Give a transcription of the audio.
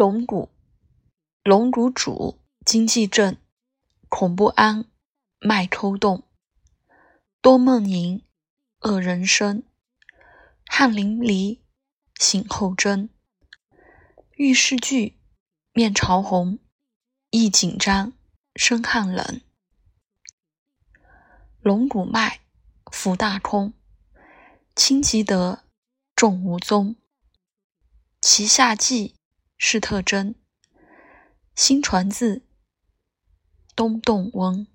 龙骨，龙骨主经济症，恐不安，脉抽动，多梦萦，恶人生，汗淋漓，醒后真，遇事惧，面潮红，易紧张，身汗冷。龙骨脉，浮大空，轻即得，重无踪。其下记。是特征。新传字，东洞翁。